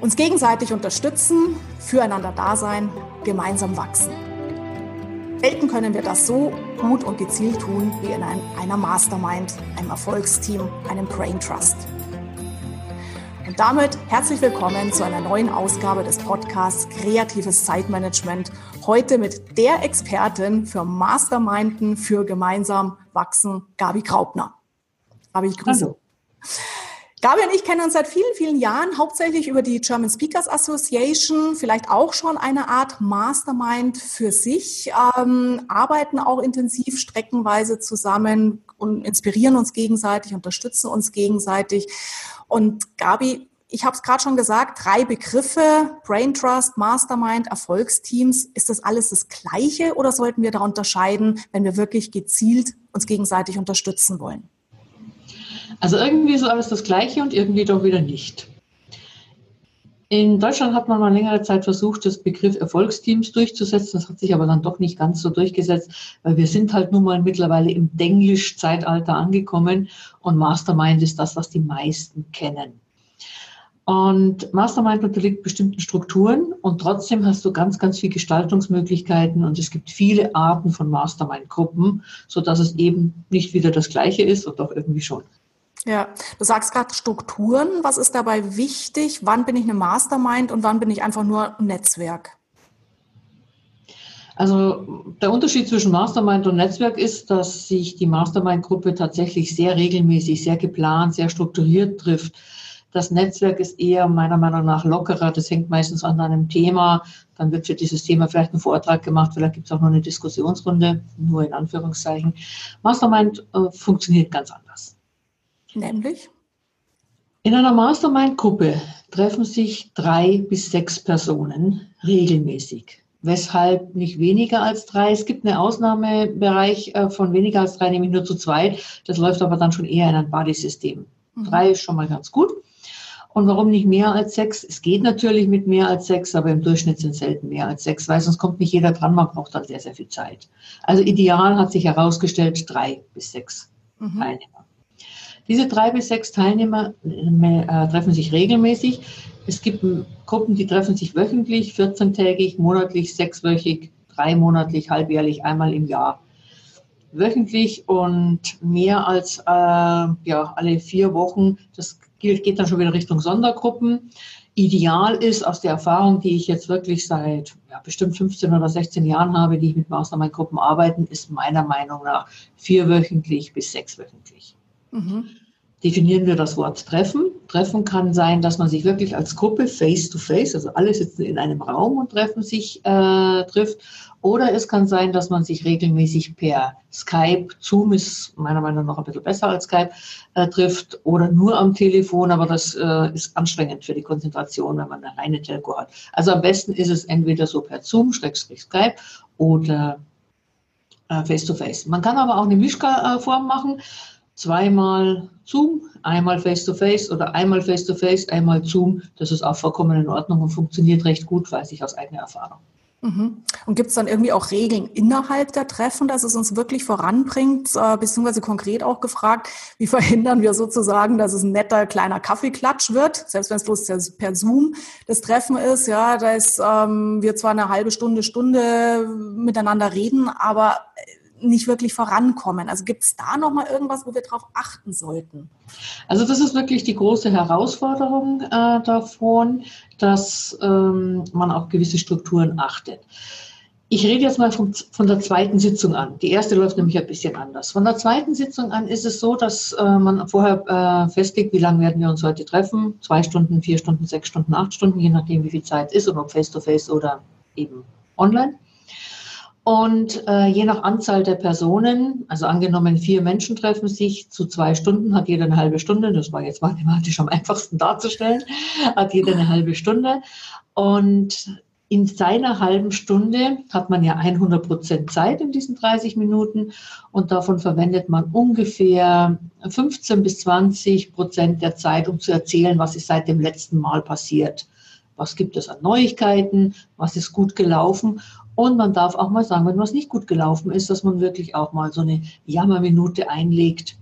Uns gegenseitig unterstützen, füreinander da sein, gemeinsam wachsen. Selten können wir das so gut und gezielt tun wie in einer Mastermind, einem Erfolgsteam, einem Brain Trust. Und damit herzlich willkommen zu einer neuen Ausgabe des Podcasts Kreatives Zeitmanagement. Heute mit der Expertin für Masterminden für gemeinsam wachsen, Gabi Graubner. Gabi, ich grüße. Hallo. Gabi und ich kennen uns seit vielen, vielen Jahren, hauptsächlich über die German Speakers Association, vielleicht auch schon eine Art Mastermind für sich, ähm, arbeiten auch intensiv streckenweise zusammen und inspirieren uns gegenseitig, unterstützen uns gegenseitig. Und Gabi, ich habe es gerade schon gesagt, drei Begriffe, Brain Trust, Mastermind, Erfolgsteams. Ist das alles das Gleiche oder sollten wir da unterscheiden, wenn wir wirklich gezielt uns gegenseitig unterstützen wollen? Also irgendwie ist alles das Gleiche und irgendwie doch wieder nicht. In Deutschland hat man mal längere Zeit versucht, das Begriff Erfolgsteams durchzusetzen. Das hat sich aber dann doch nicht ganz so durchgesetzt, weil wir sind halt nun mal mittlerweile im Denglisch-Zeitalter angekommen und Mastermind ist das, was die meisten kennen. Und Mastermind unterliegt bestimmten Strukturen und trotzdem hast du ganz, ganz viele Gestaltungsmöglichkeiten und es gibt viele Arten von Mastermind-Gruppen, sodass es eben nicht wieder das Gleiche ist und doch irgendwie schon. Ja, du sagst gerade Strukturen. Was ist dabei wichtig? Wann bin ich eine Mastermind und wann bin ich einfach nur ein Netzwerk? Also der Unterschied zwischen Mastermind und Netzwerk ist, dass sich die Mastermind-Gruppe tatsächlich sehr regelmäßig, sehr geplant, sehr strukturiert trifft. Das Netzwerk ist eher meiner Meinung nach lockerer. Das hängt meistens an einem Thema. Dann wird für dieses Thema vielleicht ein Vortrag gemacht. Vielleicht gibt es auch noch eine Diskussionsrunde, nur in Anführungszeichen. Mastermind äh, funktioniert ganz anders. Nämlich? In einer Mastermind-Gruppe treffen sich drei bis sechs Personen regelmäßig. Weshalb nicht weniger als drei? Es gibt einen Ausnahmebereich äh, von weniger als drei, nämlich nur zu zweit. Das läuft aber dann schon eher in ein Buddy-System. Mhm. Drei ist schon mal ganz gut. Und warum nicht mehr als sechs? Es geht natürlich mit mehr als sechs, aber im Durchschnitt sind selten mehr als sechs, weil sonst kommt nicht jeder dran, man braucht dann sehr, sehr viel Zeit. Also ideal hat sich herausgestellt, drei bis sechs mhm. Teilnehmer. Diese drei bis sechs Teilnehmer äh, treffen sich regelmäßig. Es gibt Gruppen, die treffen sich wöchentlich, 14-tägig, monatlich, sechswöchig, dreimonatlich, halbjährlich, einmal im Jahr. Wöchentlich und mehr als äh, ja, alle vier Wochen. Das geht dann schon wieder Richtung Sondergruppen. Ideal ist aus der Erfahrung, die ich jetzt wirklich seit ja, bestimmt 15 oder 16 Jahren habe, die ich mit Mastermind-Gruppen arbeite, ist meiner Meinung nach vierwöchentlich bis sechswöchentlich. Mhm. Definieren wir das Wort Treffen. Treffen kann sein, dass man sich wirklich als Gruppe face to face, also alle sitzen in einem Raum und treffen sich, äh, trifft. Oder es kann sein, dass man sich regelmäßig per Skype, Zoom ist meiner Meinung nach ein bisschen besser als Skype, äh, trifft oder nur am Telefon, aber das äh, ist anstrengend für die Konzentration, wenn man eine reine Telco hat. Also am besten ist es entweder so per Zoom, Schrägstrich Skype oder äh, face to face. Man kann aber auch eine Mischform machen zweimal Zoom, einmal Face-to-Face -face oder einmal Face-to-Face, -face, einmal Zoom. Das ist auch vollkommen in Ordnung und funktioniert recht gut, weiß ich aus eigener Erfahrung. Mhm. Und gibt es dann irgendwie auch Regeln innerhalb der Treffen, dass es uns wirklich voranbringt, beziehungsweise konkret auch gefragt, wie verhindern wir sozusagen, dass es ein netter kleiner Kaffeeklatsch wird, selbst wenn es bloß per Zoom das Treffen ist, ja, da ist ähm, wir zwar eine halbe Stunde, Stunde miteinander reden, aber nicht wirklich vorankommen. Also gibt es da noch mal irgendwas, wo wir darauf achten sollten? Also das ist wirklich die große Herausforderung äh, davon, dass ähm, man auf gewisse Strukturen achtet. Ich rede jetzt mal von, von, der zweiten Sitzung an. Die erste läuft nämlich ein bisschen anders. Von der zweiten Sitzung an ist es so, dass äh, man vorher äh, festlegt, wie lange werden wir uns heute treffen. Zwei Stunden, vier Stunden, sechs Stunden, acht Stunden, je nachdem, wie viel Zeit ist und ob face-to-face -face oder eben online. Und äh, je nach Anzahl der Personen, also angenommen vier Menschen treffen sich zu zwei Stunden, hat jeder eine halbe Stunde, das war jetzt mathematisch am einfachsten darzustellen, hat jeder eine halbe Stunde. Und in seiner halben Stunde hat man ja 100 Prozent Zeit in diesen 30 Minuten und davon verwendet man ungefähr 15 bis 20 Prozent der Zeit, um zu erzählen, was ist seit dem letzten Mal passiert. Was gibt es an Neuigkeiten? Was ist gut gelaufen? Und man darf auch mal sagen, wenn was nicht gut gelaufen ist, dass man wirklich auch mal so eine Jammerminute einlegt.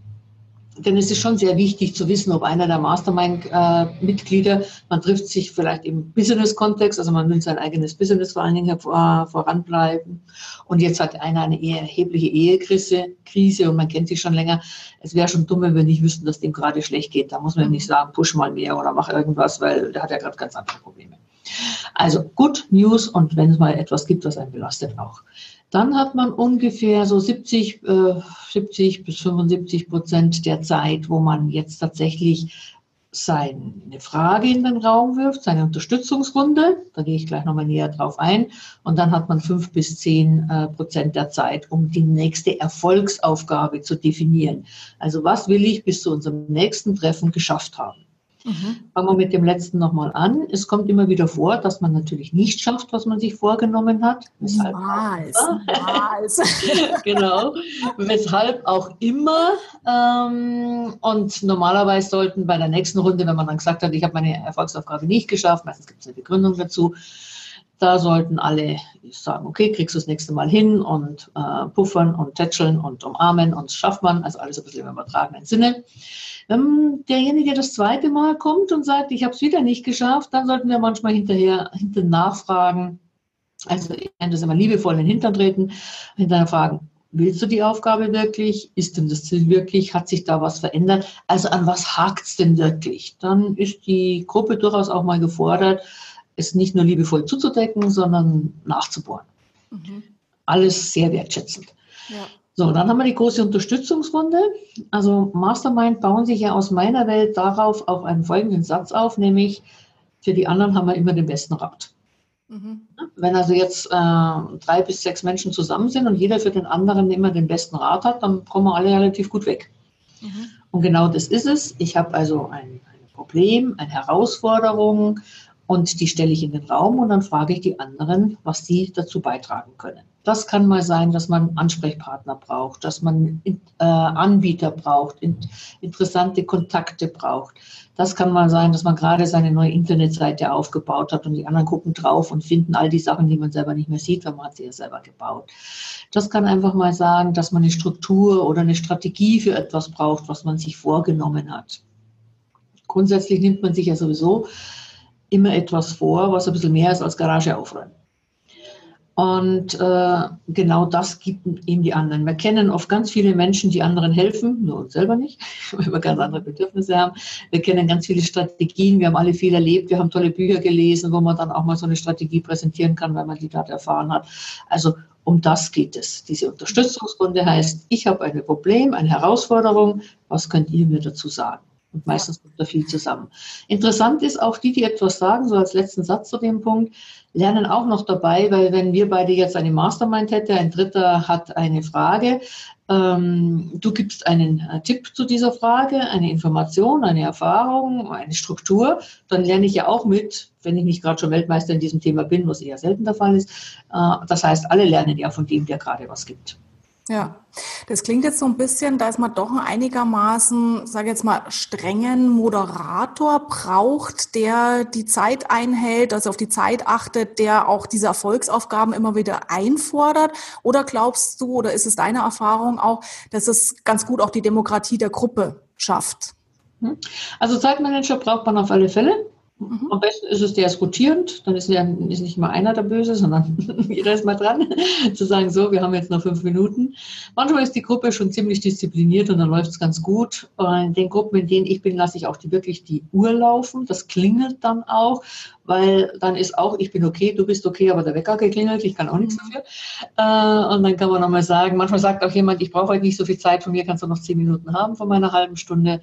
denn es ist schon sehr wichtig zu wissen, ob einer der Mastermind-Mitglieder, man trifft sich vielleicht im Business-Kontext, also man will sein eigenes Business vor allen Dingen voranbleiben. Und jetzt hat einer eine eher erhebliche Ehekrise Krise und man kennt sich schon länger. Es wäre schon dumm, wenn wir nicht wüssten, dass dem gerade schlecht geht. Da muss man nicht sagen, push mal mehr oder mach irgendwas, weil der hat ja gerade ganz andere Probleme. Also Good News und wenn es mal etwas gibt, was einen belastet, auch. Dann hat man ungefähr so 70, äh, 70 bis 75 Prozent der Zeit, wo man jetzt tatsächlich seine Frage in den Raum wirft, seine Unterstützungsrunde. Da gehe ich gleich nochmal näher drauf ein. Und dann hat man fünf bis zehn äh, Prozent der Zeit, um die nächste Erfolgsaufgabe zu definieren. Also was will ich bis zu unserem nächsten Treffen geschafft haben? Mhm. Fangen wir mit dem letzten nochmal an. Es kommt immer wieder vor, dass man natürlich nicht schafft, was man sich vorgenommen hat. Weshalb Niemals. genau. Weshalb auch immer. Ähm, und normalerweise sollten bei der nächsten Runde, wenn man dann gesagt hat, ich habe meine Erfolgsaufgabe nicht geschafft, meistens gibt es eine Begründung dazu, da sollten alle sagen, okay, kriegst du das nächste Mal hin und äh, puffern und tätscheln und umarmen und schafft man, also alles ein bisschen im übertragenen Sinne. Wenn derjenige das zweite Mal kommt und sagt, ich habe es wieder nicht geschafft, dann sollten wir manchmal hinterher hinter nachfragen. Also ich nenne das immer liebevoll in den Hintern treten, hinterher fragen, willst du die Aufgabe wirklich? Ist denn das Ziel wirklich? Hat sich da was verändert? Also an was hakt es denn wirklich? Dann ist die Gruppe durchaus auch mal gefordert, es nicht nur liebevoll zuzudecken, sondern nachzubohren. Mhm. Alles sehr wertschätzend. Ja. So, dann haben wir die große Unterstützungsrunde. Also Mastermind bauen sich ja aus meiner Welt darauf auf einen folgenden Satz auf, nämlich für die anderen haben wir immer den besten Rat. Mhm. Wenn also jetzt äh, drei bis sechs Menschen zusammen sind und jeder für den anderen immer den besten Rat hat, dann kommen wir alle relativ gut weg. Mhm. Und genau das ist es. Ich habe also ein, ein Problem, eine Herausforderung und die stelle ich in den Raum und dann frage ich die anderen, was sie dazu beitragen können. Das kann mal sein, dass man Ansprechpartner braucht, dass man äh, Anbieter braucht, in, interessante Kontakte braucht. Das kann mal sein, dass man gerade seine neue Internetseite aufgebaut hat und die anderen gucken drauf und finden all die Sachen, die man selber nicht mehr sieht, weil man hat sie ja selber gebaut. Das kann einfach mal sagen, dass man eine Struktur oder eine Strategie für etwas braucht, was man sich vorgenommen hat. Grundsätzlich nimmt man sich ja sowieso immer etwas vor, was ein bisschen mehr ist als Garage aufräumen. Und äh, genau das gibt ihm die anderen. Wir kennen oft ganz viele Menschen, die anderen helfen, nur uns selber nicht, weil wir ganz andere Bedürfnisse haben. Wir kennen ganz viele Strategien, wir haben alle viel erlebt, wir haben tolle Bücher gelesen, wo man dann auch mal so eine Strategie präsentieren kann, weil man die dort erfahren hat. Also um das geht es. Diese Unterstützungsrunde heißt, ich habe ein Problem, eine Herausforderung, was könnt ihr mir dazu sagen? Und meistens kommt da viel zusammen. Interessant ist auch die, die etwas sagen, so als letzten Satz zu dem Punkt, lernen auch noch dabei, weil wenn wir beide jetzt eine Mastermind hätten, ein Dritter hat eine Frage, ähm, du gibst einen äh, Tipp zu dieser Frage, eine Information, eine Erfahrung, eine Struktur, dann lerne ich ja auch mit, wenn ich nicht gerade schon Weltmeister in diesem Thema bin, was eher selten der Fall ist. Äh, das heißt, alle lernen ja von dem, der gerade was gibt. Ja, das klingt jetzt so ein bisschen, dass man doch einen einigermaßen, sage jetzt mal, strengen Moderator braucht, der die Zeit einhält, also auf die Zeit achtet, der auch diese Erfolgsaufgaben immer wieder einfordert. Oder glaubst du, oder ist es deine Erfahrung auch, dass es ganz gut auch die Demokratie der Gruppe schafft? Hm. Also Zeitmanager braucht man auf alle Fälle. Mhm. Am besten ist es, der ist rotierend, dann ist, ja, ist nicht mal einer der Böse, sondern jeder ist mal dran, zu sagen, so, wir haben jetzt noch fünf Minuten. Manchmal ist die Gruppe schon ziemlich diszipliniert und dann läuft es ganz gut. Und in den Gruppen, in denen ich bin, lasse ich auch die, wirklich die Uhr laufen. Das klingelt dann auch, weil dann ist auch, ich bin okay, du bist okay, aber der Wecker geklingelt, ich kann auch nichts mhm. dafür. Äh, und dann kann man nochmal sagen, manchmal sagt auch jemand, ich brauche heute nicht so viel Zeit, von mir kannst du noch zehn Minuten haben von meiner halben Stunde.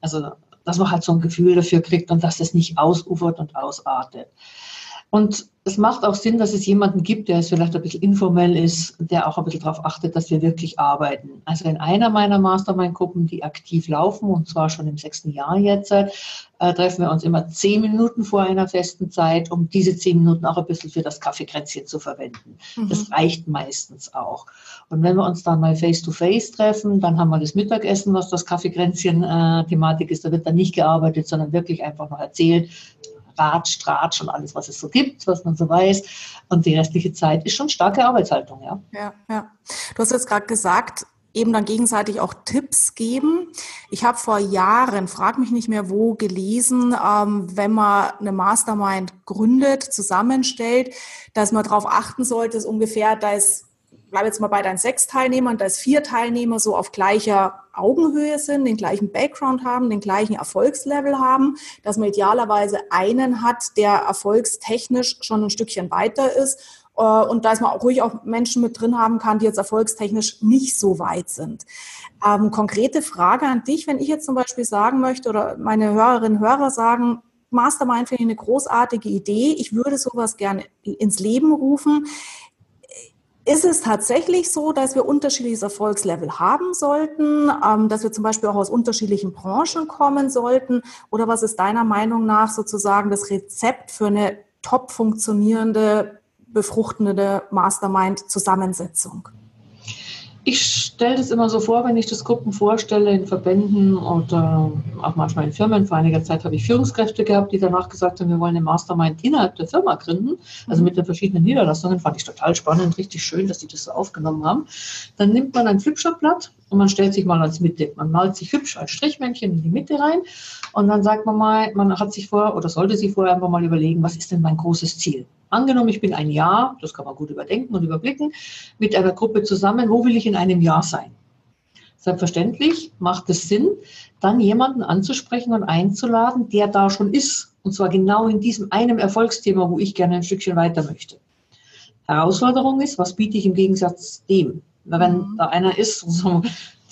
Also dass man halt so ein Gefühl dafür kriegt und dass das nicht ausufert und ausartet. Und es macht auch Sinn, dass es jemanden gibt, der es vielleicht ein bisschen informell ist, der auch ein bisschen darauf achtet, dass wir wirklich arbeiten. Also in einer meiner Mastermind-Gruppen, die aktiv laufen, und zwar schon im sechsten Jahr jetzt, äh, treffen wir uns immer zehn Minuten vor einer festen Zeit, um diese zehn Minuten auch ein bisschen für das Kaffeekränzchen zu verwenden. Mhm. Das reicht meistens auch. Und wenn wir uns dann mal face-to-face -face treffen, dann haben wir das Mittagessen, was das Kaffeekränzchen-Thematik äh, ist. Da wird dann nicht gearbeitet, sondern wirklich einfach noch erzählt, Ratsch, Tratsch und alles, was es so gibt, was man so weiß. Und die restliche Zeit ist schon starke Arbeitshaltung, ja. Ja, ja. Du hast jetzt gerade gesagt, eben dann gegenseitig auch Tipps geben. Ich habe vor Jahren, frag mich nicht mehr wo, gelesen, ähm, wenn man eine Mastermind gründet, zusammenstellt, dass man darauf achten sollte, dass ungefähr, da ist, bleib jetzt mal bei deinen sechs Teilnehmern, dass vier Teilnehmer so auf gleicher Augenhöhe sind, den gleichen Background haben, den gleichen Erfolgslevel haben, dass man idealerweise einen hat, der erfolgstechnisch schon ein Stückchen weiter ist äh, und dass man auch ruhig auch Menschen mit drin haben kann, die jetzt erfolgstechnisch nicht so weit sind. Ähm, konkrete Frage an dich, wenn ich jetzt zum Beispiel sagen möchte oder meine Hörerinnen und Hörer sagen, Mastermind finde ich eine großartige Idee, ich würde sowas gerne ins Leben rufen. Ist es tatsächlich so, dass wir unterschiedliches Erfolgslevel haben sollten, ähm, dass wir zum Beispiel auch aus unterschiedlichen Branchen kommen sollten? Oder was ist deiner Meinung nach sozusagen das Rezept für eine top funktionierende befruchtende Mastermind-Zusammensetzung? Ich stelle das immer so vor, wenn ich das Gruppen vorstelle in Verbänden oder auch manchmal in Firmen. Vor einiger Zeit habe ich Führungskräfte gehabt, die danach gesagt haben, wir wollen eine Mastermind innerhalb der Firma gründen. Also mit den verschiedenen Niederlassungen fand ich total spannend, richtig schön, dass die das so aufgenommen haben. Dann nimmt man ein Flipchart-Blatt und man stellt sich mal als Mitte. Man malt sich hübsch als Strichmännchen in die Mitte rein und dann sagt man mal, man hat sich vor oder sollte sich vorher einfach mal überlegen, was ist denn mein großes Ziel? Angenommen, ich bin ein Jahr, das kann man gut überdenken und überblicken, mit einer Gruppe zusammen, wo will ich in einem Jahr sein? Selbstverständlich macht es Sinn, dann jemanden anzusprechen und einzuladen, der da schon ist. Und zwar genau in diesem einem Erfolgsthema, wo ich gerne ein Stückchen weiter möchte. Herausforderung ist, was biete ich im Gegensatz dem? Wenn mhm. da einer ist, so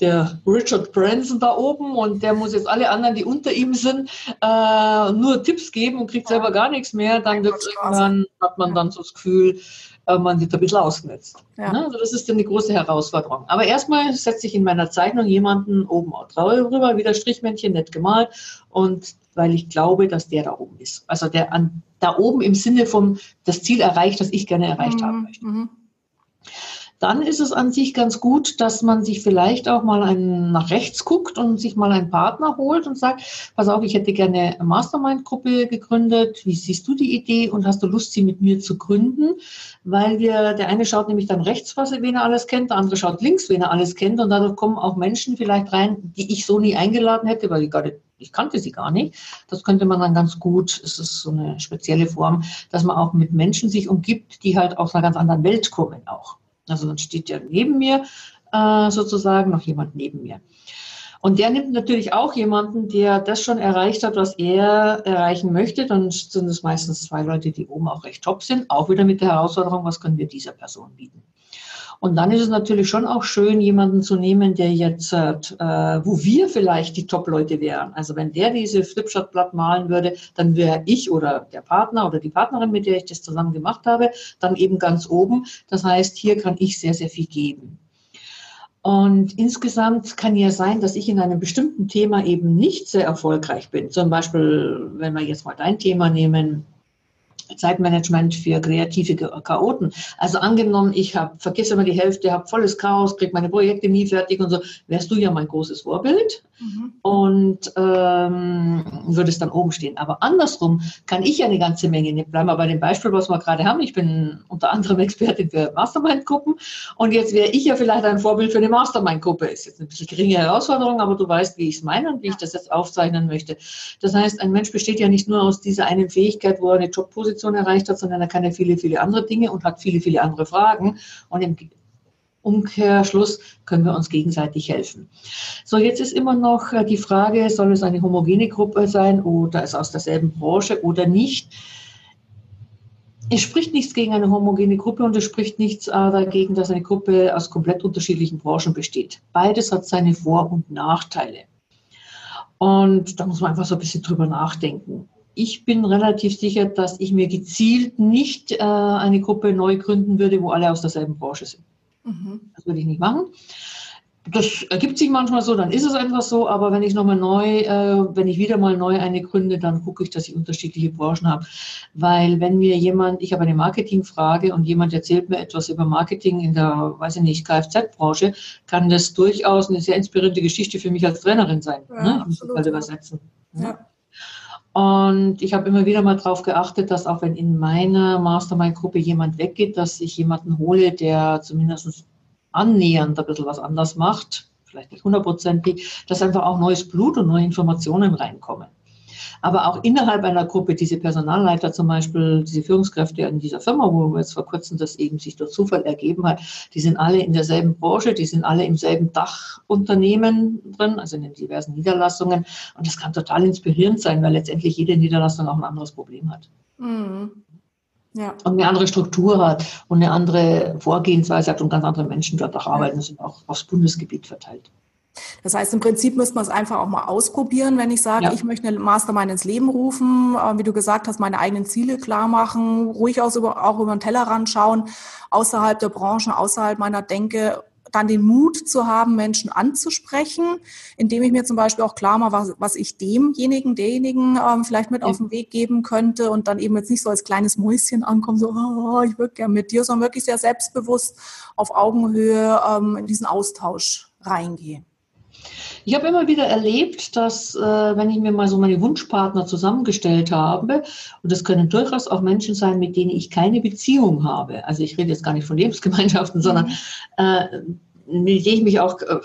der Richard Branson da oben und der muss jetzt alle anderen, die unter ihm sind, äh, nur Tipps geben und kriegt selber gar nichts mehr, dann wird irgendwann, hat man dann so das Gefühl, äh, man wird ein bisschen ausgenutzt. Ja. Ne? Also das ist dann die große Herausforderung. Aber erstmal setze ich in meiner Zeichnung jemanden oben drüber, wieder Strichmännchen, nett gemalt und weil ich glaube, dass der da oben ist. Also der an, da oben im Sinne von das Ziel erreicht, das ich gerne erreicht mhm. haben möchte. Mhm dann ist es an sich ganz gut, dass man sich vielleicht auch mal einen nach rechts guckt und sich mal einen Partner holt und sagt, pass auf, ich hätte gerne eine Mastermind-Gruppe gegründet. Wie siehst du die Idee und hast du Lust, sie mit mir zu gründen? Weil wir, der eine schaut nämlich dann rechts, was wen er alles kennt, der andere schaut links, wen er alles kennt und dadurch kommen auch Menschen vielleicht rein, die ich so nie eingeladen hätte, weil ich gar ich kannte sie gar nicht. Das könnte man dann ganz gut, es ist so eine spezielle Form, dass man auch mit Menschen sich umgibt, die halt aus einer ganz anderen Welt kommen auch. Also dann steht ja neben mir äh, sozusagen noch jemand neben mir. Und der nimmt natürlich auch jemanden, der das schon erreicht hat, was er erreichen möchte. Dann sind es meistens zwei Leute, die oben auch recht top sind. Auch wieder mit der Herausforderung, was können wir dieser Person bieten. Und dann ist es natürlich schon auch schön, jemanden zu nehmen, der jetzt, äh, wo wir vielleicht die Top-Leute wären. Also wenn der diese Flipchart-Blatt malen würde, dann wäre ich oder der Partner oder die Partnerin, mit der ich das zusammen gemacht habe, dann eben ganz oben. Das heißt, hier kann ich sehr, sehr viel geben. Und insgesamt kann ja sein, dass ich in einem bestimmten Thema eben nicht sehr erfolgreich bin. Zum Beispiel, wenn wir jetzt mal dein Thema nehmen, Zeitmanagement für kreative Chaoten. Also angenommen, ich habe vergesse immer die Hälfte, habe volles Chaos, kriege meine Projekte nie fertig und so, wärst du ja mein großes Vorbild mhm. und ähm, würdest dann oben stehen. Aber andersrum kann ich ja eine ganze Menge. Ne, bleiben wir bei dem Beispiel, was wir gerade haben. Ich bin unter anderem Expertin für Mastermind-Gruppen und jetzt wäre ich ja vielleicht ein Vorbild für eine Mastermind-Gruppe. Ist jetzt ein bisschen geringe Herausforderung, aber du weißt, wie ich es meine und wie ich das jetzt aufzeichnen möchte. Das heißt, ein Mensch besteht ja nicht nur aus dieser einen Fähigkeit, wo er eine Jobposition Position erreicht hat, sondern er kann ja viele, viele andere Dinge und hat viele, viele andere Fragen. Und im Umkehrschluss können wir uns gegenseitig helfen. So, jetzt ist immer noch äh, die Frage, soll es eine homogene Gruppe sein oder ist aus derselben Branche oder nicht? Es spricht nichts gegen eine homogene Gruppe und es spricht nichts äh, dagegen, dass eine Gruppe aus komplett unterschiedlichen Branchen besteht. Beides hat seine Vor- und Nachteile. Und da muss man einfach so ein bisschen drüber nachdenken ich bin relativ sicher, dass ich mir gezielt nicht äh, eine Gruppe neu gründen würde, wo alle aus derselben Branche sind. Mhm. Das würde ich nicht machen. Das ergibt sich manchmal so, dann ist es einfach so, aber wenn ich nochmal neu, äh, wenn ich wieder mal neu eine gründe, dann gucke ich, dass ich unterschiedliche Branchen habe. Weil wenn mir jemand, ich habe eine Marketingfrage und jemand erzählt mir etwas über Marketing in der, weiß ich nicht, Kfz-Branche, kann das durchaus eine sehr inspirierende Geschichte für mich als Trainerin sein. Ja, ne? Muss das halt übersetzen. Ja. Und ich habe immer wieder mal darauf geachtet, dass auch wenn in meiner Mastermind-Gruppe jemand weggeht, dass ich jemanden hole, der zumindest annähernd ein bisschen was anders macht, vielleicht nicht hundertprozentig, dass einfach auch neues Blut und neue Informationen reinkommen. Aber auch innerhalb einer Gruppe, diese Personalleiter zum Beispiel, diese Führungskräfte in dieser Firma, wo wir jetzt vor kurzem das eben sich durch Zufall ergeben hat, die sind alle in derselben Branche, die sind alle im selben Dachunternehmen drin, also in den diversen Niederlassungen. Und das kann total inspirierend sein, weil letztendlich jede Niederlassung auch ein anderes Problem hat. Mhm. Ja. Und eine andere Struktur hat und eine andere Vorgehensweise hat und ganz andere Menschen dort auch arbeiten, sind auch aufs Bundesgebiet verteilt. Das heißt, im Prinzip müsste man es einfach auch mal ausprobieren, wenn ich sage, ja. ich möchte eine Mastermind ins Leben rufen, äh, wie du gesagt hast, meine eigenen Ziele klar machen, ruhig auch über, auch über den Tellerrand schauen, außerhalb der Branche, außerhalb meiner Denke, dann den Mut zu haben, Menschen anzusprechen, indem ich mir zum Beispiel auch klar mache, was, was ich demjenigen, derjenigen ähm, vielleicht mit ja. auf den Weg geben könnte und dann eben jetzt nicht so als kleines Mäuschen ankommen, so, oh, ich würde gerne mit dir, sondern wirklich sehr selbstbewusst auf Augenhöhe ähm, in diesen Austausch reingehe. Ich habe immer wieder erlebt, dass äh, wenn ich mir mal so meine Wunschpartner zusammengestellt habe, und das können durchaus auch Menschen sein, mit denen ich keine Beziehung habe. Also ich rede jetzt gar nicht von Lebensgemeinschaften, mhm. sondern äh, mit denen ich mich auch äh,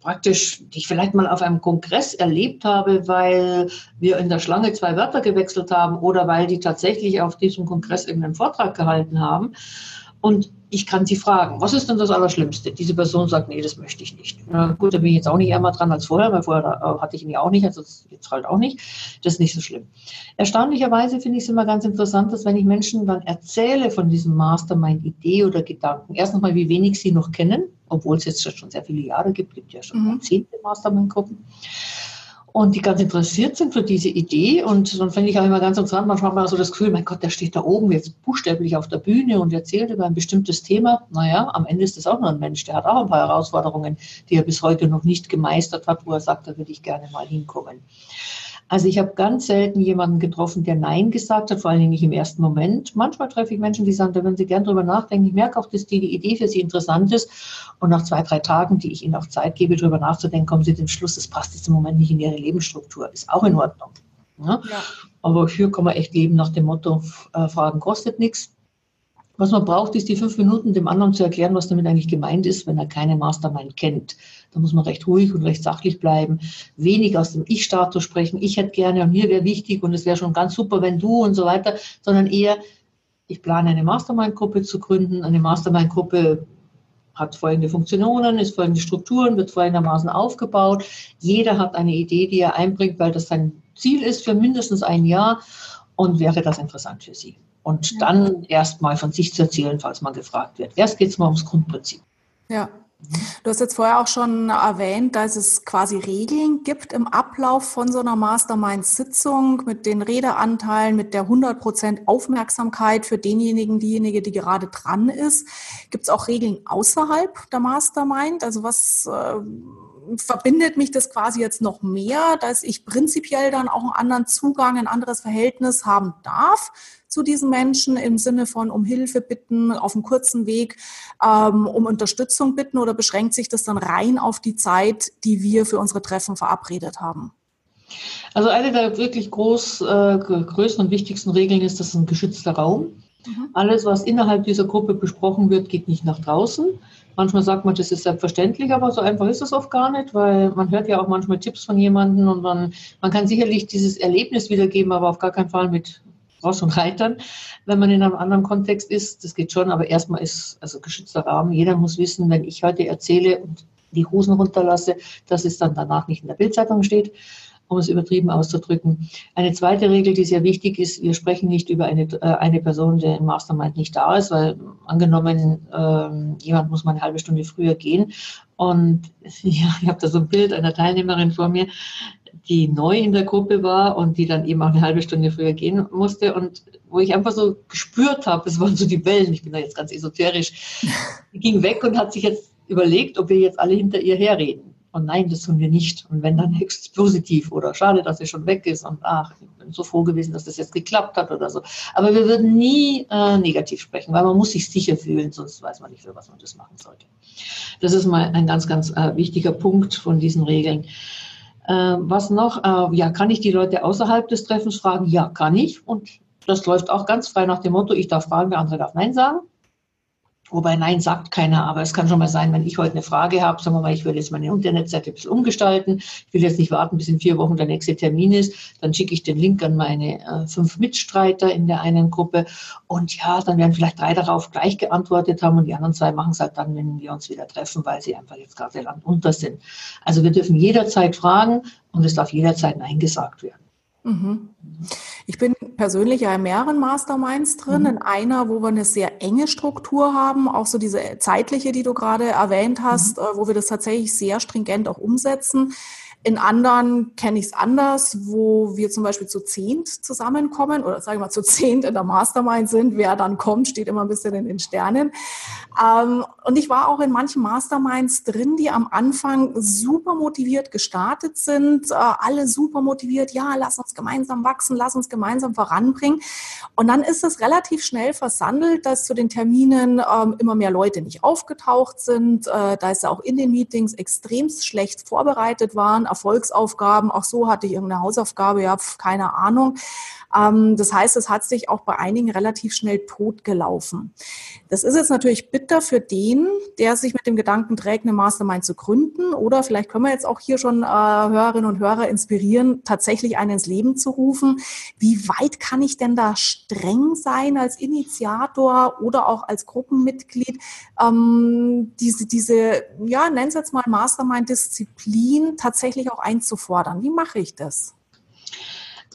praktisch, die ich vielleicht mal auf einem Kongress erlebt habe, weil wir in der Schlange zwei Wörter gewechselt haben oder weil die tatsächlich auf diesem Kongress irgendeinen Vortrag gehalten haben. Und ich kann sie fragen, was ist denn das Allerschlimmste? Diese Person sagt, nee, das möchte ich nicht. Na gut, da bin ich jetzt auch nicht ärmer dran als vorher, weil vorher äh, hatte ich ihn ja auch nicht, also jetzt halt auch nicht. Das ist nicht so schlimm. Erstaunlicherweise finde ich es immer ganz interessant, dass wenn ich Menschen dann erzähle von diesem Mastermind-Idee oder Gedanken, erst nochmal, wie wenig sie noch kennen, obwohl es jetzt schon sehr viele Jahre gibt, gibt ja schon mhm. zehnte Mastermind-Gruppen und die ganz interessiert sind für diese Idee. Und dann finde ich auch immer ganz interessant, manchmal hat man so das Gefühl, mein Gott, der steht da oben jetzt buchstäblich auf der Bühne und erzählt über ein bestimmtes Thema. Naja, am Ende ist das auch nur ein Mensch, der hat auch ein paar Herausforderungen, die er bis heute noch nicht gemeistert hat, wo er sagt, da würde ich gerne mal hinkommen. Also ich habe ganz selten jemanden getroffen, der Nein gesagt hat, vor allen Dingen nicht im ersten Moment. Manchmal treffe ich Menschen, die sagen, da würden sie gerne drüber nachdenken. Ich merke auch, dass die, die Idee für sie interessant ist. Und nach zwei, drei Tagen, die ich ihnen auch Zeit gebe, drüber nachzudenken, kommen sie zum Schluss, das passt jetzt im Moment nicht in ihre Lebensstruktur. Ist auch in Ordnung. Ja? Ja. Aber hier kann man echt leben nach dem Motto, äh, Fragen kostet nichts. Was man braucht, ist die fünf Minuten, dem anderen zu erklären, was damit eigentlich gemeint ist, wenn er keine Mastermind kennt. Da muss man recht ruhig und recht sachlich bleiben, wenig aus dem Ich-Status sprechen. Ich hätte gerne und mir wäre wichtig und es wäre schon ganz super, wenn du und so weiter, sondern eher, ich plane eine Mastermind-Gruppe zu gründen. Eine Mastermind-Gruppe hat folgende Funktionen, ist folgende Strukturen, wird folgendermaßen aufgebaut. Jeder hat eine Idee, die er einbringt, weil das sein Ziel ist für mindestens ein Jahr und wäre das interessant für Sie und dann erst mal von sich zu erzählen, falls man gefragt wird. Erst geht es mal ums Grundprinzip. Ja. Du hast jetzt vorher auch schon erwähnt, dass es quasi Regeln gibt im Ablauf von so einer Mastermind-Sitzung mit den Redeanteilen, mit der 100% Aufmerksamkeit für denjenigen, diejenige, die gerade dran ist. Gibt es auch Regeln außerhalb der Mastermind? Also was äh, verbindet mich das quasi jetzt noch mehr, dass ich prinzipiell dann auch einen anderen Zugang, ein anderes Verhältnis haben darf zu diesen Menschen im Sinne von um Hilfe bitten, auf einem kurzen Weg, ähm, um Unterstützung bitten oder beschränkt sich das dann rein auf die Zeit, die wir für unsere Treffen verabredet haben? Also eine der wirklich groß, äh, größten und wichtigsten Regeln ist, dass es ein geschützter Raum. Mhm. Alles, was innerhalb dieser Gruppe besprochen wird, geht nicht nach draußen. Manchmal sagt man, das ist selbstverständlich, aber so einfach ist es oft gar nicht, weil man hört ja auch manchmal Tipps von jemandem und man, man kann sicherlich dieses Erlebnis wiedergeben, aber auf gar keinen Fall mit Ross und Reitern, wenn man in einem anderen Kontext ist. Das geht schon, aber erstmal ist also geschützter Rahmen. Jeder muss wissen, wenn ich heute erzähle und die Hosen runterlasse, dass es dann danach nicht in der Bildzeitung steht um es übertrieben auszudrücken. Eine zweite Regel, die sehr wichtig ist, wir sprechen nicht über eine, äh, eine Person, der im Mastermind nicht da ist, weil angenommen, ähm, jemand muss mal eine halbe Stunde früher gehen. Und ja, ich habe da so ein Bild einer Teilnehmerin vor mir, die neu in der Gruppe war und die dann eben auch eine halbe Stunde früher gehen musste und wo ich einfach so gespürt habe, es waren so die Wellen, ich bin da jetzt ganz esoterisch, die ging weg und hat sich jetzt überlegt, ob wir jetzt alle hinter ihr herreden. Und nein, das tun wir nicht. Und wenn dann höchst positiv oder schade, dass er schon weg ist und ach, ich bin so froh gewesen, dass das jetzt geklappt hat oder so. Aber wir würden nie äh, negativ sprechen, weil man muss sich sicher fühlen, sonst weiß man nicht, für was man das machen sollte. Das ist mal ein ganz, ganz äh, wichtiger Punkt von diesen Regeln. Äh, was noch? Äh, ja, kann ich die Leute außerhalb des Treffens fragen? Ja, kann ich. Und das läuft auch ganz frei nach dem Motto, ich darf fragen, der andere darf Nein sagen. Wobei nein sagt keiner, aber es kann schon mal sein, wenn ich heute eine Frage habe, sagen wir mal, ich will jetzt meine Internetseite ein bisschen umgestalten, ich will jetzt nicht warten, bis in vier Wochen der nächste Termin ist, dann schicke ich den Link an meine äh, fünf Mitstreiter in der einen Gruppe und ja, dann werden vielleicht drei darauf gleich geantwortet haben und die anderen zwei machen es halt dann, wenn wir uns wieder treffen, weil sie einfach jetzt gerade landunter sind. Also wir dürfen jederzeit fragen und es darf jederzeit Nein gesagt werden. Mhm. Ich bin persönlich ja in mehreren Masterminds drin. Mhm. In einer, wo wir eine sehr enge Struktur haben, auch so diese zeitliche, die du gerade erwähnt hast, mhm. Äh, wo wir das tatsächlich sehr stringent auch umsetzen. In anderen kenne ich es anders, wo wir zum Beispiel zu zehnt zusammenkommen oder sagen wir mal zu zehnt in der Mastermind sind. Wer dann kommt, steht immer ein bisschen in den Sternen. Ähm, und ich war auch in manchen Masterminds drin, die am Anfang super motiviert gestartet sind, äh, alle super motiviert, ja, lass uns gemeinsam wachsen, lass uns gemeinsam voranbringen. Und dann ist es relativ schnell versandelt, dass zu den Terminen ähm, immer mehr Leute nicht aufgetaucht sind, äh, da es auch in den Meetings extrem schlecht vorbereitet waren Erfolgsaufgaben. Auch so hatte ich irgendeine Hausaufgabe, ja, keine Ahnung. Ähm, das heißt, es hat sich auch bei einigen relativ schnell totgelaufen. Das ist jetzt natürlich bitter für den, der sich mit dem Gedanken trägt, eine Mastermind zu gründen. Oder vielleicht können wir jetzt auch hier schon äh, Hörerinnen und Hörer inspirieren, tatsächlich einen ins Leben zu rufen. Wie weit kann ich denn da streng sein als Initiator oder auch als Gruppenmitglied, ähm, diese, diese, ja, es jetzt mal Mastermind-Disziplin tatsächlich auch einzufordern? Wie mache ich das?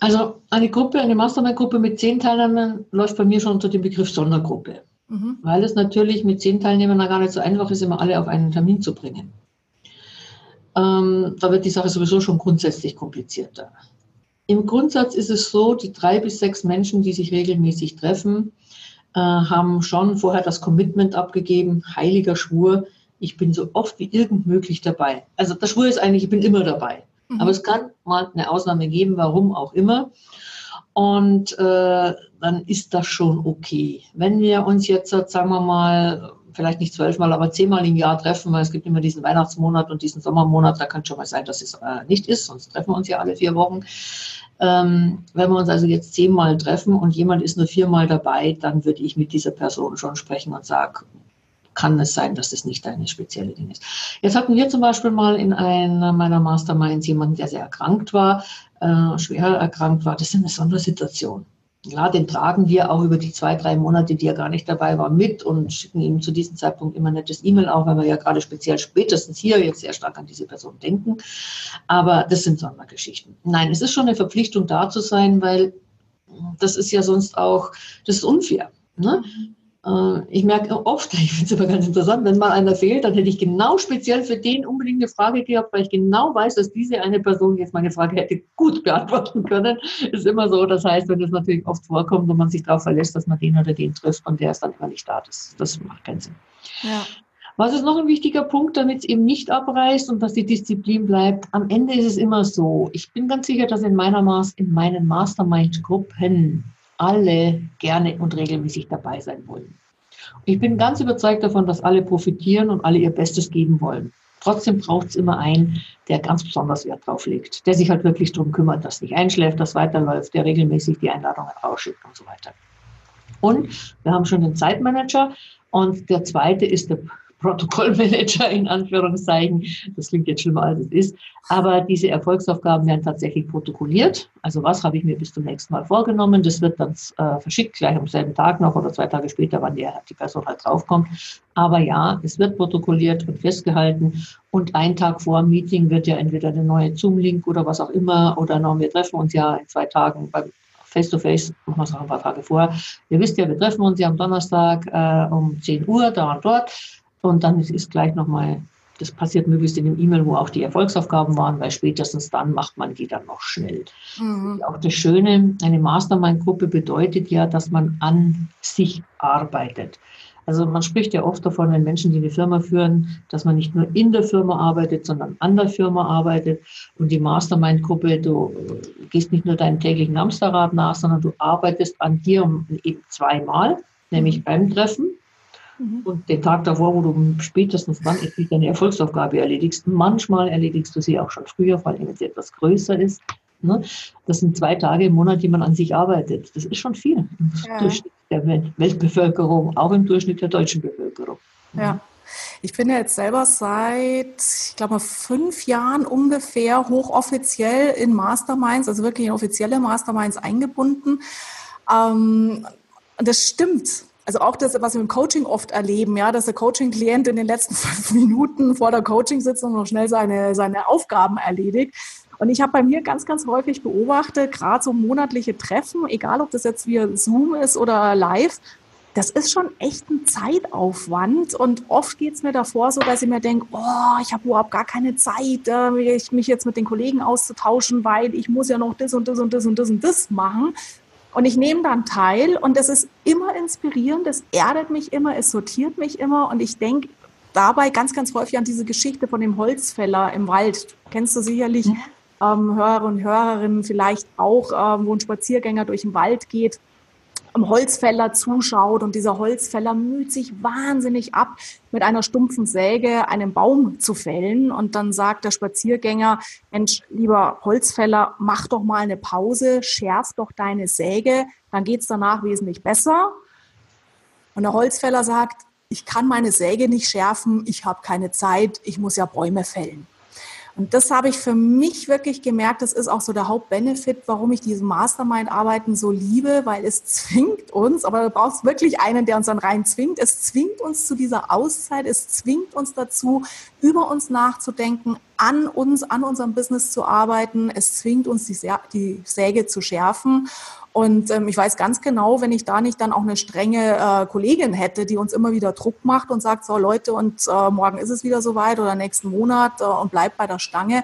Also eine Gruppe, eine Mastermind-Gruppe mit zehn Teilnehmern läuft bei mir schon unter dem Begriff Sondergruppe. Mhm. Weil es natürlich mit zehn Teilnehmern gar nicht so einfach ist, immer alle auf einen Termin zu bringen. Ähm, da wird die Sache sowieso schon grundsätzlich komplizierter. Im Grundsatz ist es so, die drei bis sechs Menschen, die sich regelmäßig treffen, äh, haben schon vorher das Commitment abgegeben, heiliger Schwur, ich bin so oft wie irgend möglich dabei. Also der Schwur ist eigentlich, ich bin immer dabei. Mhm. Aber es kann mal eine Ausnahme geben, warum auch immer. Und äh, dann ist das schon okay. Wenn wir uns jetzt, sagen wir mal, vielleicht nicht zwölfmal, aber zehnmal im Jahr treffen, weil es gibt immer diesen Weihnachtsmonat und diesen Sommermonat, da kann schon mal sein, dass es äh, nicht ist, sonst treffen wir uns ja alle vier Wochen. Ähm, wenn wir uns also jetzt zehnmal treffen und jemand ist nur viermal dabei, dann würde ich mit dieser Person schon sprechen und sagen, kann es sein, dass es nicht eine spezielle Ding ist. Jetzt hatten wir zum Beispiel mal in einer meiner Masterminds jemanden, der sehr erkrankt war, äh, schwer erkrankt war. Das ist eine Sondersituation. Ja, den tragen wir auch über die zwei, drei Monate, die er gar nicht dabei war, mit und schicken ihm zu diesem Zeitpunkt immer nettes E-Mail auch, weil wir ja gerade speziell spätestens hier jetzt sehr stark an diese Person denken. Aber das sind Sondergeschichten. Nein, es ist schon eine Verpflichtung da zu sein, weil das ist ja sonst auch, das ist unfair. Ne? Äh, ich merke oft, ich finde es aber ganz interessant, wenn mal einer fehlt, dann hätte ich genau speziell für den unbedingt eine Frage gehabt, weil ich genau weiß, dass diese eine Person jetzt meine Frage hätte gut beantworten können. Ist immer so. Das heißt, wenn es natürlich oft vorkommt und man sich darauf verlässt, dass man den oder den trifft und der ist dann immer nicht da, das, das macht keinen Sinn. Ja. Was ist noch ein wichtiger Punkt, damit es eben nicht abreißt und dass die Disziplin bleibt? Am Ende ist es immer so. Ich bin ganz sicher, dass in meiner Maß, in meinen Mastermind-Gruppen alle gerne und regelmäßig dabei sein wollen. Ich bin ganz überzeugt davon, dass alle profitieren und alle ihr Bestes geben wollen. Trotzdem braucht es immer einen, der ganz besonders Wert drauf legt, der sich halt wirklich darum kümmert, dass nicht einschläft, dass weiterläuft, der regelmäßig die Einladungen rausschickt und so weiter. Und wir haben schon den Zeitmanager und der zweite ist der Protokollmanager in Anführungszeichen. Das klingt jetzt schlimmer als es ist. Aber diese Erfolgsaufgaben werden tatsächlich protokolliert. Also was habe ich mir bis zum nächsten Mal vorgenommen? Das wird dann äh, verschickt, gleich am selben Tag noch oder zwei Tage später, wann die, die Person halt draufkommt. Aber ja, es wird protokolliert und festgehalten. Und ein Tag vor dem Meeting wird ja entweder eine neue Zoom-Link oder was auch immer oder noch, wir treffen uns ja in zwei Tagen beim Face-to-Face, machen wir es noch ein paar Tage vorher. Ihr wisst ja, wir treffen uns ja am Donnerstag äh, um 10 Uhr da und dort. Und dann ist gleich nochmal, das passiert möglichst in dem E-Mail, wo auch die Erfolgsaufgaben waren, weil spätestens dann macht man die dann noch schnell. Mhm. Auch das Schöne, eine Mastermind-Gruppe bedeutet ja, dass man an sich arbeitet. Also man spricht ja oft davon, wenn Menschen, die eine Firma führen, dass man nicht nur in der Firma arbeitet, sondern an der Firma arbeitet. Und die Mastermind-Gruppe, du gehst nicht nur deinem täglichen Hamsterrad nach, sondern du arbeitest an dir eben zweimal, nämlich beim Treffen Mhm. Und den Tag davor, wo du spätestens dann endlich deine Erfolgsaufgabe erledigst, manchmal erledigst du sie auch schon früher, vor allem wenn sie etwas größer ist. Ne? Das sind zwei Tage im Monat, die man an sich arbeitet. Das ist schon viel. Ja. der Weltbevölkerung, auch im Durchschnitt der deutschen Bevölkerung. Ja. Ich bin ja jetzt selber seit, ich glaube, fünf Jahren ungefähr hochoffiziell in Masterminds, also wirklich in offizielle Masterminds eingebunden. Ähm, das stimmt. Also auch das, was wir im Coaching oft erleben, ja, dass der Coaching-Klient in den letzten fünf Minuten vor der Coaching-Sitzung noch schnell seine, seine Aufgaben erledigt. Und ich habe bei mir ganz, ganz häufig beobachtet, gerade so monatliche Treffen, egal ob das jetzt via Zoom ist oder live, das ist schon echt ein Zeitaufwand. Und oft geht es mir davor so, dass ich mir denke, oh, ich habe überhaupt gar keine Zeit, äh, mich jetzt mit den Kollegen auszutauschen, weil ich muss ja noch das und das und das und das und das machen. Und ich nehme dann teil und es ist immer inspirierend, es erdet mich immer, es sortiert mich immer und ich denke dabei ganz, ganz häufig an diese Geschichte von dem Holzfäller im Wald. Kennst du sicherlich, mhm. ähm, Hörer und Hörerinnen vielleicht auch, ähm, wo ein Spaziergänger durch den Wald geht am Holzfäller zuschaut und dieser Holzfäller müht sich wahnsinnig ab, mit einer stumpfen Säge einen Baum zu fällen. Und dann sagt der Spaziergänger, Mensch, lieber Holzfäller, mach doch mal eine Pause, schärf doch deine Säge, dann geht's danach wesentlich besser. Und der Holzfäller sagt, ich kann meine Säge nicht schärfen, ich habe keine Zeit, ich muss ja Bäume fällen. Und das habe ich für mich wirklich gemerkt, das ist auch so der Hauptbenefit, warum ich diese Mastermind-Arbeiten so liebe, weil es zwingt uns, aber du brauchst wirklich einen, der uns dann rein zwingt. Es zwingt uns zu dieser Auszeit, es zwingt uns dazu, über uns nachzudenken, an uns, an unserem Business zu arbeiten. Es zwingt uns, die, die Säge zu schärfen. Und ähm, ich weiß ganz genau, wenn ich da nicht dann auch eine strenge äh, Kollegin hätte, die uns immer wieder Druck macht und sagt, so Leute, und äh, morgen ist es wieder soweit oder nächsten Monat äh, und bleibt bei der Stange.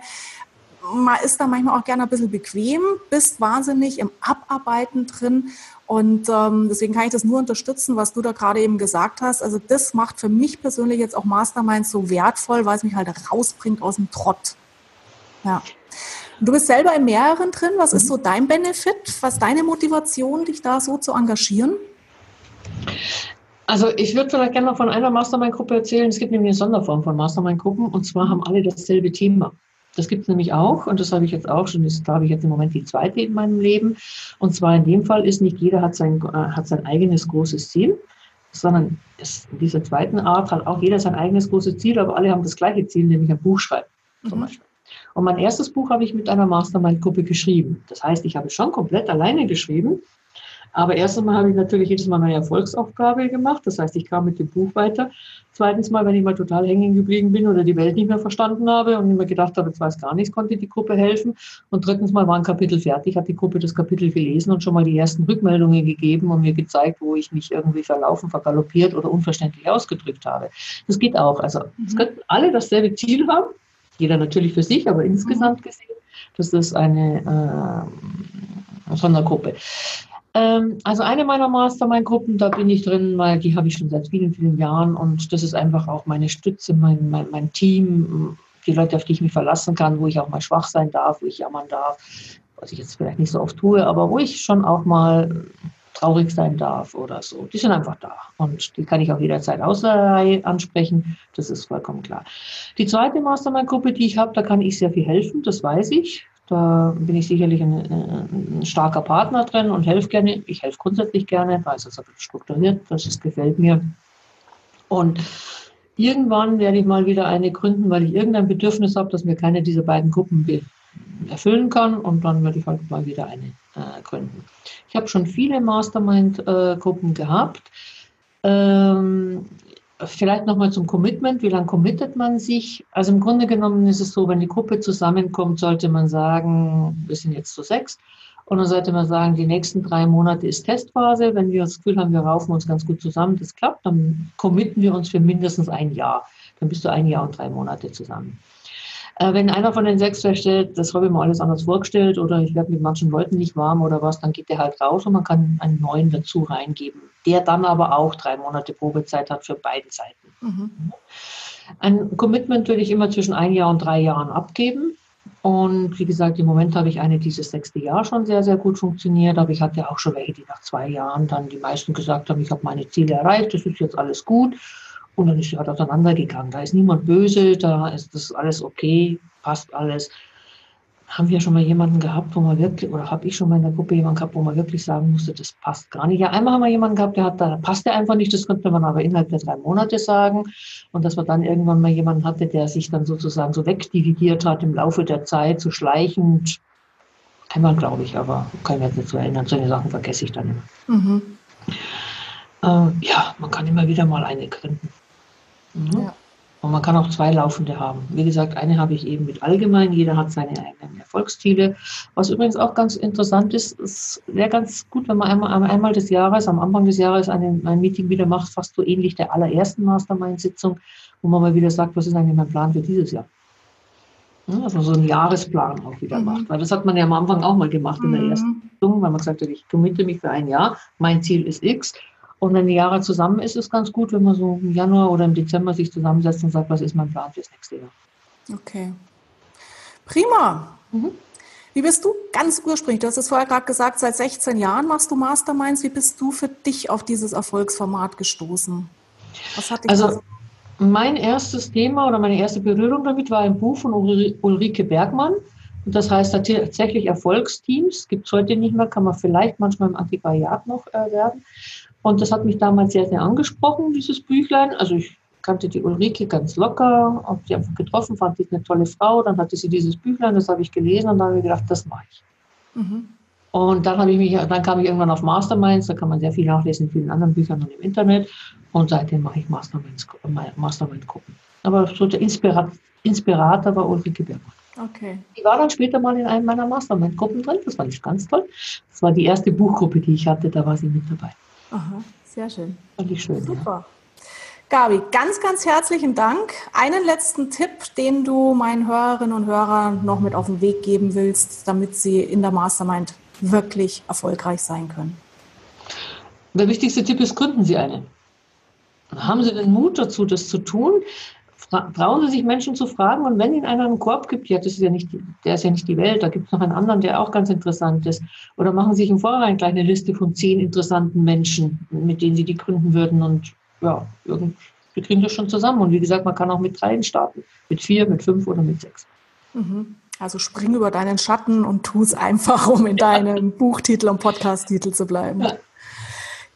Man ist da manchmal auch gerne ein bisschen bequem, bist wahnsinnig im Abarbeiten drin. Und ähm, deswegen kann ich das nur unterstützen, was du da gerade eben gesagt hast. Also das macht für mich persönlich jetzt auch Masterminds so wertvoll, weil es mich halt rausbringt aus dem Trott. Ja. Du bist selber in mehreren drin. Was ist so mhm. dein Benefit? Was ist deine Motivation, dich da so zu engagieren? Also ich würde vielleicht gerne noch von einer Mastermind-Gruppe erzählen. Es gibt nämlich eine Sonderform von Mastermind-Gruppen und zwar haben alle dasselbe Thema. Das gibt es nämlich auch und das habe ich jetzt auch schon, das habe ich jetzt im Moment die zweite in meinem Leben. Und zwar in dem Fall ist nicht jeder hat sein, äh, hat sein eigenes großes Ziel, sondern es, in dieser zweiten Art hat auch jeder sein eigenes großes Ziel, aber alle haben das gleiche Ziel, nämlich ein Buch schreiben zum mhm. Beispiel. Und mein erstes Buch habe ich mit einer Mastermind-Gruppe geschrieben. Das heißt, ich habe es schon komplett alleine geschrieben. Aber erst einmal habe ich natürlich jedes Mal meine Erfolgsaufgabe gemacht. Das heißt, ich kam mit dem Buch weiter. Zweitens mal, wenn ich mal total hängen geblieben bin oder die Welt nicht mehr verstanden habe und mir gedacht habe, jetzt weiß gar nichts, konnte die Gruppe helfen. Und drittens mal war ein Kapitel fertig, hat die Gruppe das Kapitel gelesen und schon mal die ersten Rückmeldungen gegeben und mir gezeigt, wo ich mich irgendwie verlaufen, vergaloppiert oder unverständlich ausgedrückt habe. Das geht auch. Also es könnten alle dasselbe Ziel haben, jeder natürlich für sich, aber insgesamt mhm. gesehen, das ist eine äh, Sondergruppe. Ähm, also eine meiner Mastermind-Gruppen, da bin ich drin, weil die habe ich schon seit vielen, vielen Jahren und das ist einfach auch meine Stütze, mein, mein, mein Team, die Leute, auf die ich mich verlassen kann, wo ich auch mal schwach sein darf, wo ich jammern darf, was ich jetzt vielleicht nicht so oft tue, aber wo ich schon auch mal traurig sein darf oder so. Die sind einfach da und die kann ich auch jederzeit außer ansprechen. Das ist vollkommen klar. Die zweite Mastermind-Gruppe, die ich habe, da kann ich sehr viel helfen, das weiß ich. Da bin ich sicherlich ein, ein starker Partner drin und helfe gerne. Ich helfe grundsätzlich gerne, weil es ist strukturiert, das ist, gefällt mir. Und irgendwann werde ich mal wieder eine gründen, weil ich irgendein Bedürfnis habe, dass mir keine dieser beiden Gruppen erfüllen kann und dann werde ich halt mal wieder eine äh, gründen. Ich habe schon viele Mastermind-Gruppen gehabt. Ähm, vielleicht nochmal zum Commitment. Wie lange committet man sich? Also im Grunde genommen ist es so, wenn die Gruppe zusammenkommt, sollte man sagen, wir sind jetzt zu sechs. Und dann sollte man sagen, die nächsten drei Monate ist Testphase. Wenn wir das Gefühl haben, wir raufen uns ganz gut zusammen, das klappt, dann committen wir uns für mindestens ein Jahr. Dann bist du ein Jahr und drei Monate zusammen. Äh, wenn einer von den sechs feststellt, das habe ich mir alles anders vorgestellt oder ich werde mit manchen Leuten nicht warm oder was, dann geht der halt raus und man kann einen neuen dazu reingeben, der dann aber auch drei Monate Probezeit hat für beide Seiten. Mhm. Ein Commitment würde ich immer zwischen ein Jahr und drei Jahren abgeben. Und wie gesagt, im Moment habe ich eine dieses sechste Jahr schon sehr, sehr gut funktioniert, aber ich hatte auch schon welche, die nach zwei Jahren dann die meisten gesagt haben, ich habe meine Ziele erreicht, das ist jetzt alles gut. Und dann ist sie halt auseinandergegangen. Da ist niemand böse, da ist das alles okay, passt alles. haben wir schon mal jemanden gehabt, wo man wirklich, oder habe ich schon mal in der Gruppe jemanden gehabt, wo man wirklich sagen musste, das passt gar nicht. Ja, einmal haben wir jemanden gehabt, der hat, da passt der einfach nicht, das könnte man aber innerhalb der drei Monate sagen. Und dass man dann irgendwann mal jemanden hatte, der sich dann sozusagen so wegdividiert hat im Laufe der Zeit, so schleichend. Einmal glaube ich, aber kann ich mich jetzt nicht so erinnern. Solche Sachen vergesse ich dann immer. Mhm. Äh, ja, man kann immer wieder mal eine gründen. Mhm. Ja. Und man kann auch zwei laufende haben. Wie gesagt, eine habe ich eben mit allgemein, jeder hat seine eigenen Erfolgsziele. Was übrigens auch ganz interessant ist, es wäre ganz gut, wenn man einmal, einmal des Jahres, am Anfang des Jahres ein, ein Meeting wieder macht, fast so ähnlich der allerersten Mastermind-Sitzung, wo man mal wieder sagt, was ist eigentlich mein Plan für dieses Jahr? Dass man so einen Jahresplan auch wieder mhm. macht. Weil das hat man ja am Anfang auch mal gemacht in der mhm. ersten Sitzung, weil man gesagt hat, ich committe mich für ein Jahr, mein Ziel ist X und wenn die Jahre zusammen ist, ist es ganz gut, wenn man so im Januar oder im Dezember sich zusammensetzt und sagt, was ist mein Plan fürs nächste Jahr. Okay. Prima. Mhm. Wie bist du ganz ursprünglich? Du hast es vorher gerade gesagt, seit 16 Jahren machst du Masterminds. Wie bist du für dich auf dieses Erfolgsformat gestoßen? Was hat dich also, mein erstes Thema oder meine erste Berührung damit war ein Buch von Ulrike Bergmann. Das heißt tatsächlich Erfolgsteams. Gibt es heute nicht mehr, kann man vielleicht manchmal im Antiquariat noch äh, werden. Und das hat mich damals sehr, sehr angesprochen, dieses Büchlein. Also ich kannte die Ulrike ganz locker, habe sie einfach getroffen, fand sie eine tolle Frau. Dann hatte sie dieses Büchlein, das habe ich gelesen und dann habe ich gedacht, das mache ich. Mhm. Und dann habe ich mich, dann kam ich irgendwann auf Masterminds, da kann man sehr viel nachlesen in vielen anderen Büchern und im Internet. Und seitdem mache ich Masterminds, Mastermind gucken. Aber so der Inspirat, Inspirator war Ulrike Bergmann. Okay. Die war dann später mal in einem meiner Mastermind-Gruppen drin. Das fand ich ganz toll. Das war die erste Buchgruppe, die ich hatte, da war sie mit dabei. Aha, sehr schön. Fand ich schön. Super. Ja. Gabi, ganz, ganz herzlichen Dank. Einen letzten Tipp, den du meinen Hörerinnen und Hörern noch mit auf den Weg geben willst, damit sie in der Mastermind wirklich erfolgreich sein können. Der wichtigste Tipp ist, gründen Sie eine. Haben Sie den Mut dazu, das zu tun? Trauen Sie sich Menschen zu fragen und wenn Ihnen einer einen Korb gibt, ja, das ist ja nicht, der ist ja nicht die Welt, da gibt es noch einen anderen, der auch ganz interessant ist. Oder machen Sie sich im Vorhinein gleich eine Liste von zehn interessanten Menschen, mit denen Sie die gründen würden und ja, irgendwie, wir kriegen das schon zusammen. Und wie gesagt, man kann auch mit dreien starten, mit vier, mit fünf oder mit sechs. Mhm. Also spring über deinen Schatten und tu es einfach, um in deinem Buchtitel und Podcasttitel zu bleiben. Ja.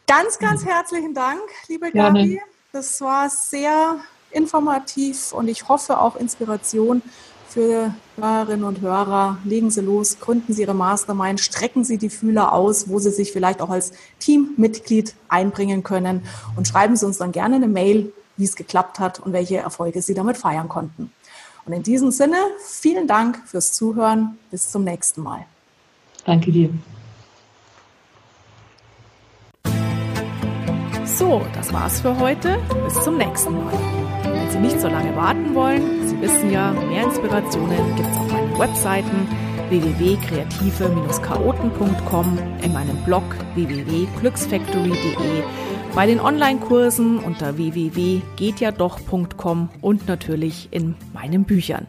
Ganz, ganz herzlichen Dank, liebe Gabi. Das war sehr informativ und ich hoffe auch Inspiration für Hörerinnen und Hörer. Legen Sie los, gründen Sie Ihre Mastermind, strecken Sie die Fühler aus, wo Sie sich vielleicht auch als Teammitglied einbringen können und schreiben Sie uns dann gerne eine Mail, wie es geklappt hat und welche Erfolge Sie damit feiern konnten. Und in diesem Sinne, vielen Dank fürs Zuhören. Bis zum nächsten Mal. Danke dir. So, das war's für heute. Bis zum nächsten Mal. Sie nicht so lange warten wollen, Sie wissen ja, mehr Inspirationen gibt's auf meinen Webseiten www.kreative-chaoten.com, in meinem Blog www.glücksfactory.de, bei den Online-Kursen unter www.gehtjadoch.com und natürlich in meinen Büchern.